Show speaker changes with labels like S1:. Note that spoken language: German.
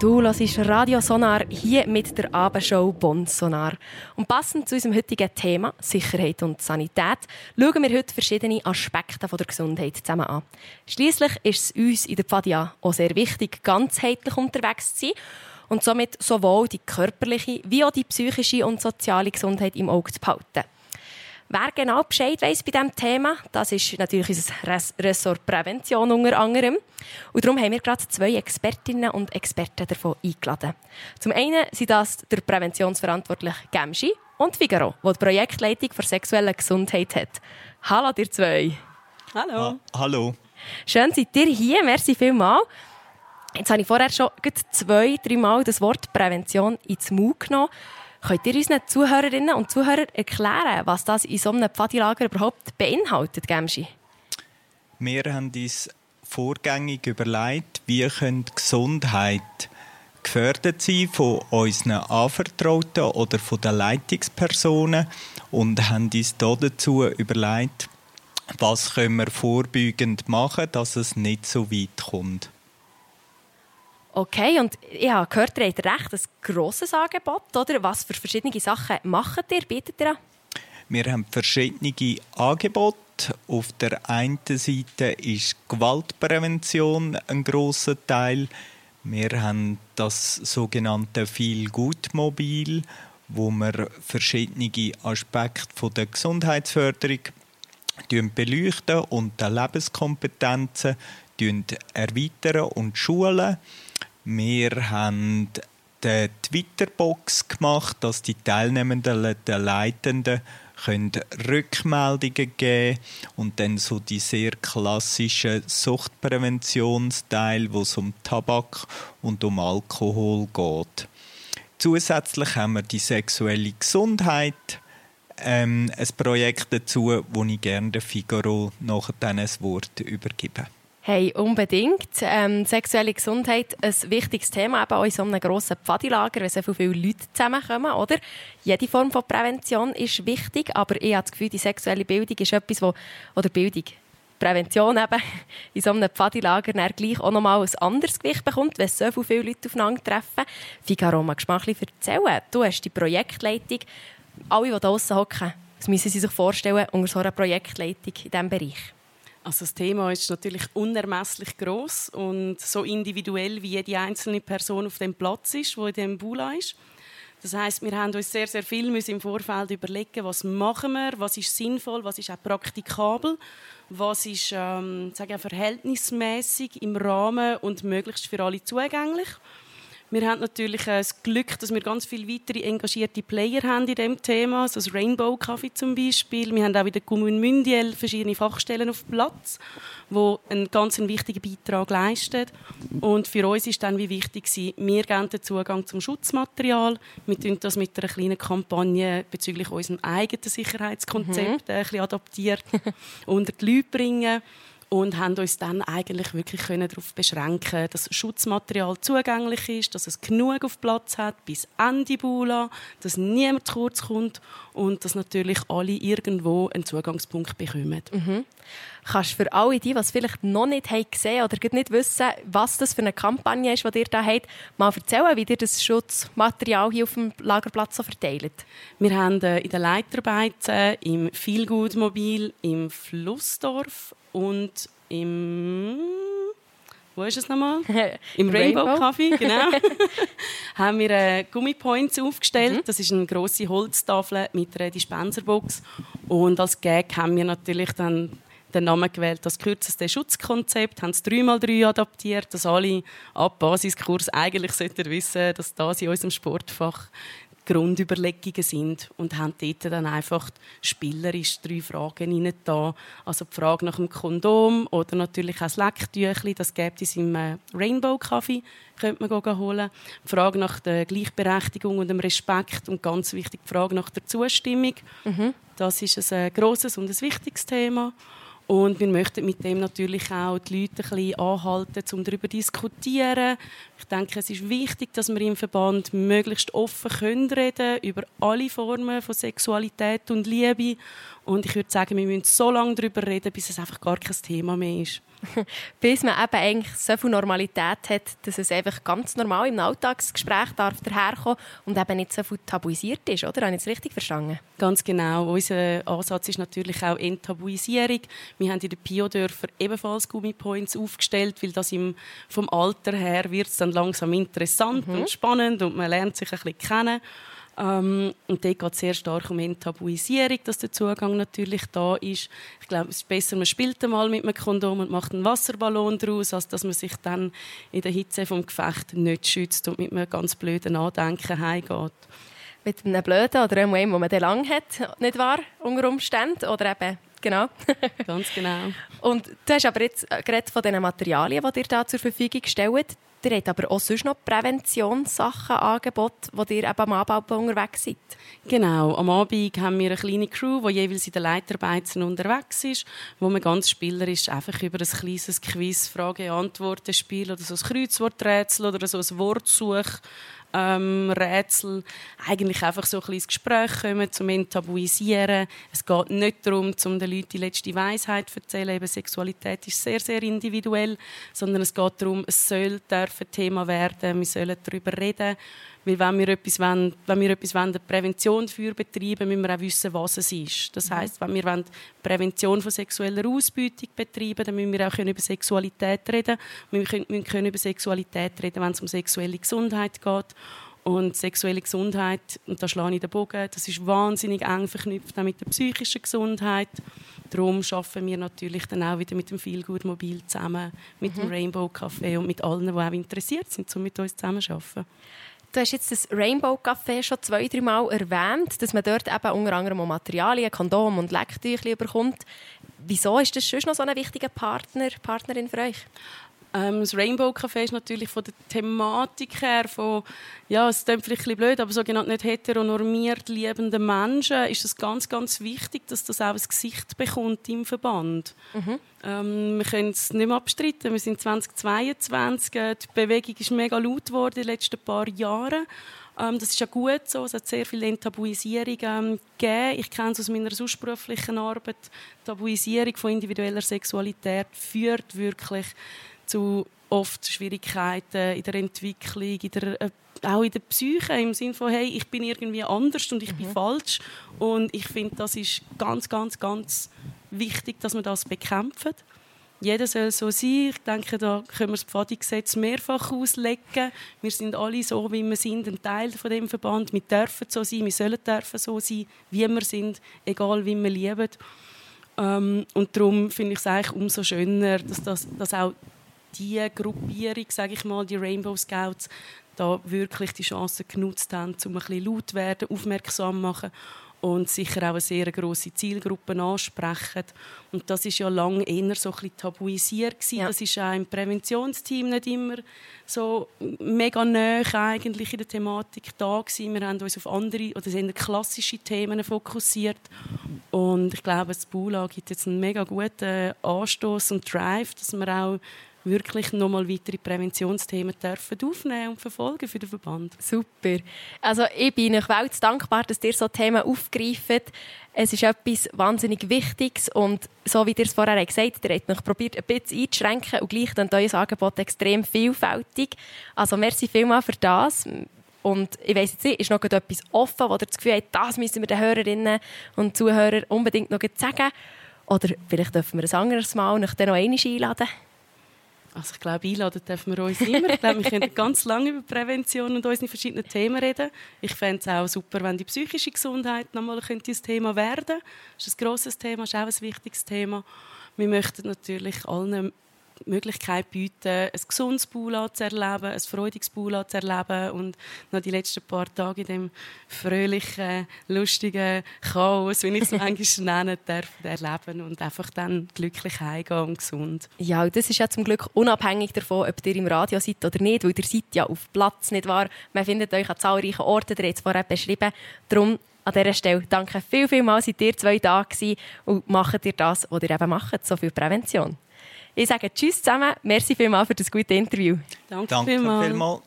S1: Du hörst Radio Sonar hier mit der Abendshow Bonn Sonar. Und passend zu unserem heutigen Thema Sicherheit und Sanität schauen wir heute verschiedene Aspekte der Gesundheit zusammen an. Schließlich ist es uns in der Pfadia auch sehr wichtig, ganzheitlich unterwegs zu sein und somit sowohl die körperliche wie auch die psychische und soziale Gesundheit im Auge zu behalten. Wer genau Bescheid weiss bei diesem Thema, das ist natürlich unser Ressort Prävention unter anderem. Und darum haben wir gerade zwei Expertinnen und Experten davon eingeladen. Zum einen sind das der Präventionsverantwortliche Gemschi und Figaro, der die Projektleitung für sexuelle Gesundheit hat. Hallo, ihr zwei.
S2: Hallo. Ha
S3: hallo.
S1: Schön seid ihr hier. Merci vielmals. Jetzt habe ich vorher schon zwei, dreimal das Wort Prävention ins Mund genommen. Könnt ihr unseren Zuhörerinnen und Zuhörern erklären, was das in so einem Pfadilager überhaupt beinhaltet, Gemschi?
S3: Wir haben uns vorgängig überlegt, wie Gesundheit gefördert sein von unseren Anvertrauten oder von den Leitungspersonen und haben uns dazu überlegt, was können wir vorbeugend machen, dass es nicht so weit kommt.
S1: Okay, und ich habe gehört, ihr habt recht ein grosses Angebot, oder? Was für verschiedene Sachen macht ihr, bietet ihr an?
S3: Wir haben verschiedene Angebote. Auf der einen Seite ist Gewaltprävention ein grosser Teil. Wir haben das sogenannte Viel Gut Mobil, wo wir verschiedene Aspekte der Gesundheitsförderung beleuchten und die Lebenskompetenzen erweitern und schulen. Wir haben die Twitter-Box gemacht, dass die Teilnehmenden, die Leitenden, können Rückmeldungen geben und dann so die sehr klassischen Suchtpräventionsteil, wo es um Tabak und um Alkohol geht. Zusätzlich haben wir die sexuelle Gesundheit, ähm, ein Projekt dazu, wo ich gerne Figaro nachher ein Wort übergebe.
S1: Hey, unbedingt. Ähm, sexuelle Gesundheit ein wichtiges Thema, eben auch in so einem grossen Pfadilager, wenn so viele Leute zusammenkommen, oder? Jede Form von Prävention ist wichtig, aber ich habe das Gefühl, die sexuelle Bildung ist etwas, wo, oder Bildung, Prävention eben, in so einem Pfadilager dann gleich auch nochmal ein anderes Gewicht bekommt, wenn so viele Leute aufeinandertreffen. Figaro, magst du mal ein bisschen erzählen? Du hast die Projektleitung. Alle, die draussen hocken, das müssen sie sich vorstellen, unter so einer Projektleitung in diesem Bereich.
S2: Also das Thema ist natürlich unermesslich groß und so individuell wie jede einzelne Person auf dem Platz ist, wo in dem Bula ist. Das heißt, wir haben uns sehr, sehr viel im Vorfeld überlegen, was machen wir, was ist sinnvoll, was ist auch praktikabel, was ist ähm, verhältnismäßig im Rahmen und möglichst für alle zugänglich. Wir haben natürlich äh, das Glück, dass wir ganz viele weitere engagierte Player haben in diesem Thema, so das Rainbow Café zum Beispiel. Wir haben auch in der Kommune Mündiel verschiedene Fachstellen auf Platz, wo einen ganz wichtigen Beitrag leisten. Und für uns ist dann wie wichtig wir geben den Zugang zum Schutzmaterial. Wir tun das mit einer kleinen Kampagne bezüglich unserem eigenen Sicherheitskonzept mhm. ein bisschen adaptiert unter die Leute bringen und haben uns dann eigentlich wirklich können darauf beschränken, dass Schutzmaterial zugänglich ist, dass es genug auf Platz hat bis Ende Bula, dass niemand zu kurz kommt und dass natürlich alle irgendwo einen Zugangspunkt bekommen.
S1: Mhm. Kannst du für alle die, es vielleicht noch nicht haben gesehen oder nicht wissen, was das für eine Kampagne ist, die ihr da habt, mal erzählen, wie ihr das Schutzmaterial hier auf dem Lagerplatz so verteilt?
S2: Wir haben äh, in den Leitarbeiten im Feelgood-Mobil im Flussdorf und im wo ist es nochmal? Im Rainbow, Rainbow. Coffee, genau. haben wir äh, Gummipoints aufgestellt. Mhm. Das ist eine große Holztafel mit einer Dispenserbox. Und als Gag haben wir natürlich dann den Namen gewählt, das kürzeste Schutzkonzept, haben es 3x3 adaptiert, dass alle ab Basiskurs eigentlich sollten wissen, dass das in unserem Sportfach Grundüberlegungen sind und haben dort dann einfach spielerisch drei Fragen da. Also die Frage nach dem Kondom oder natürlich auch das Lecktüchli, das gibt es im äh, Rainbow Kaffee, könnte man holen. Die Frage nach der Gleichberechtigung und dem Respekt und ganz wichtig die Frage nach der Zustimmung. Mhm. Das ist ein äh, grosses und ein wichtiges Thema. Und wir möchten mit dem natürlich auch die Leute ein bisschen anhalten, um darüber zu diskutieren. Ich denke, es ist wichtig, dass wir im Verband möglichst offen können reden über alle Formen von Sexualität und Liebe Und ich würde sagen, wir müssen so lange darüber reden, bis es einfach gar kein Thema mehr ist.
S1: bis man eben eigentlich so viel Normalität hat, dass es einfach ganz normal im Alltagsgespräch darf daherkommen und eben nicht so viel tabuisiert ist, oder? Habe ich das richtig verstanden?
S2: Ganz genau. Unser Ansatz ist natürlich auch Enttabuisierung. Wir haben in den Pio-Dörfern ebenfalls Gummipoints aufgestellt, weil das im, vom Alter her wird es dann langsam interessant mhm. und spannend und man lernt sich ein bisschen kennen. Ähm, und dort geht es sehr stark um Enttabuisierung, dass der Zugang natürlich da ist. Ich glaube, es ist besser, man spielt einmal mit einem Kondom und macht einen Wasserballon daraus, als dass man sich dann in der Hitze vom Gefecht nicht schützt und mit einem ganz blöden Andenken heimgeht.
S1: Mit einem blöden oder einem, den man lang hat, nicht wahr? Unter Umständen. Oder eben Genau.
S2: Ganz genau.
S1: Und du hast aber jetzt gerade von den Materialien, die dir da zur Verfügung stellt. Ihr habt aber auch sonst noch Präventionssachen angeboten, wo ihr eben am Abend unterwegs seid.
S2: Genau. Am Abend haben wir eine kleine Crew, die jeweils in den Leitarbeiten unterwegs ist, wo man ganz spielerisch einfach über ein kleines Quiz, Frage-Antworten-Spiel oder so ein Kreuzworträtsel oder so ein Wortsuch ähm, Rätsel eigentlich einfach so ein bisschen ins Gespräch kommen, zum Enttabuisieren. Es geht nicht darum, um den Leuten die letzte Weisheit zu erzählen. Eben Sexualität ist sehr, sehr individuell, sondern es geht darum, es soll dürfen Thema werden, wir sollen darüber reden. Weil wenn wir etwas wollen, wenn wir etwas wollen, Prävention dafür betreiben, müssen wir auch wissen, was es ist. Das mhm. heißt, wenn wir wollen Prävention von sexueller Ausbeutung betreiben, dann müssen wir auch über Sexualität reden. Wir müssen können über Sexualität reden, wenn es um sexuelle Gesundheit geht. Und sexuelle Gesundheit, und da schlage ich den Bogen, das ist wahnsinnig eng verknüpft mit der psychischen Gesundheit. Darum arbeiten wir natürlich dann auch wieder mit dem Feelgood Mobil zusammen, mit mhm. dem Rainbow Café und mit allen, die auch interessiert sind, um mit uns zusammen zu arbeiten.
S1: Du hast jetzt das Rainbow Café schon zwei, drei Mal erwähnt, dass man dort eben unter anderem Materialien, Kondom und Lecktücher bekommt. Wieso ist das schon noch so ein wichtiger Partner, Partnerin für euch?
S2: Ähm, das Rainbow Café ist natürlich von der Thematik her, von, ja, es klingt vielleicht ein bisschen blöd, aber sogenannt nicht heteronormiert liebenden Menschen ist es ganz, ganz wichtig, dass das auch ein Gesicht bekommt im Verband. Mhm. Ähm, wir können es nicht mehr abstreiten. Wir sind 2022. Die Bewegung ist mega laut geworden in den letzten paar Jahren. Ähm, das ist ja gut so. Es hat sehr viel Enttabuisierung ähm, gegeben. Ich kenne es aus meiner sonstberuflichen Arbeit. Tabuisierung von individueller Sexualität führt wirklich zu oft Schwierigkeiten in der Entwicklung, in der, äh, auch in der Psyche, im Sinne von, hey, ich bin irgendwie anders und ich mhm. bin falsch. Und ich finde, das ist ganz, ganz, ganz wichtig, dass man das bekämpft. Jeder soll so sein. Ich denke, da können wir das Pfadigesetz mehrfach auslegen. Wir sind alle so, wie wir sind, ein Teil von dem Verband. Wir dürfen so sein, wir sollen dürfen so sein, wie wir sind, egal wie wir lieben. Ähm, und darum finde ich es eigentlich umso schöner, dass, das, dass auch die Gruppierung, sage ich mal, die Rainbow Scouts, da wirklich die Chance genutzt haben, um ein bisschen laut zu werden, aufmerksam zu machen und sicher auch eine sehr grosse Zielgruppe ansprechen. Und das ist ja lange eher so ein bisschen tabuisiert Ja. Das ist auch im Präventionsteam nicht immer so mega nah eigentlich in der Thematik da gewesen. Wir haben uns auf andere oder sind klassische Themen fokussiert. Und ich glaube, das Bula gibt jetzt einen mega guten Anstoß und Drive, dass wir auch wirklich nochmal weitere Präventionsthemen dürfen aufnehmen und verfolgen für den Verband.
S1: Super. Also ich bin euch welts dankbar, dass ihr so Themen aufgreift. Es ist etwas wahnsinnig Wichtiges und so wie ihr es vorher gesagt habt, ihr habt noch probiert, ein bisschen einzuschränken und gleich dann euer Angebot extrem vielfältig. Also merci vielmals für das. Und ich weiss jetzt nicht, ist noch etwas offen, wo ihr das Gefühl habt, das müssen wir den Hörerinnen und Zuhörern unbedingt noch sagen? Oder vielleicht dürfen wir ein anderes Mal noch einmal einladen?
S2: Also ich glaube, einladen dürfen wir uns immer. Ich glaube, wir können ganz lange über Prävention und unsere verschiedenen Themen reden. Ich fände es auch super, wenn die psychische Gesundheit nochmal ein Thema werden könnte. Das ist ein grosses Thema, ist auch ein wichtiges Thema. Wir möchten natürlich allen die Möglichkeit bieten, ein gesundes Bula zu erleben, ein freudiges Bula zu erleben und noch die letzten paar Tage in dem fröhlichen, lustigen Chaos, wie ich es manchmal nennen darf, erleben und einfach dann glücklich heimgehen und gesund.
S1: Ja, das ist ja zum Glück unabhängig davon, ob ihr im Radio seid oder nicht, weil ihr seid ja auf Platz, nicht wahr? Man findet euch an zahlreichen Orten, ihr habt es vorher beschrieben. Darum an dieser Stelle danke viel, viel mal, seid ihr zwei da und macht ihr das, was ihr eben macht, so viel Prävention. Ich sage Tschüss zusammen. Merci vielmals für das gute Interview.
S3: Danke, Danke vielmals. vielmals.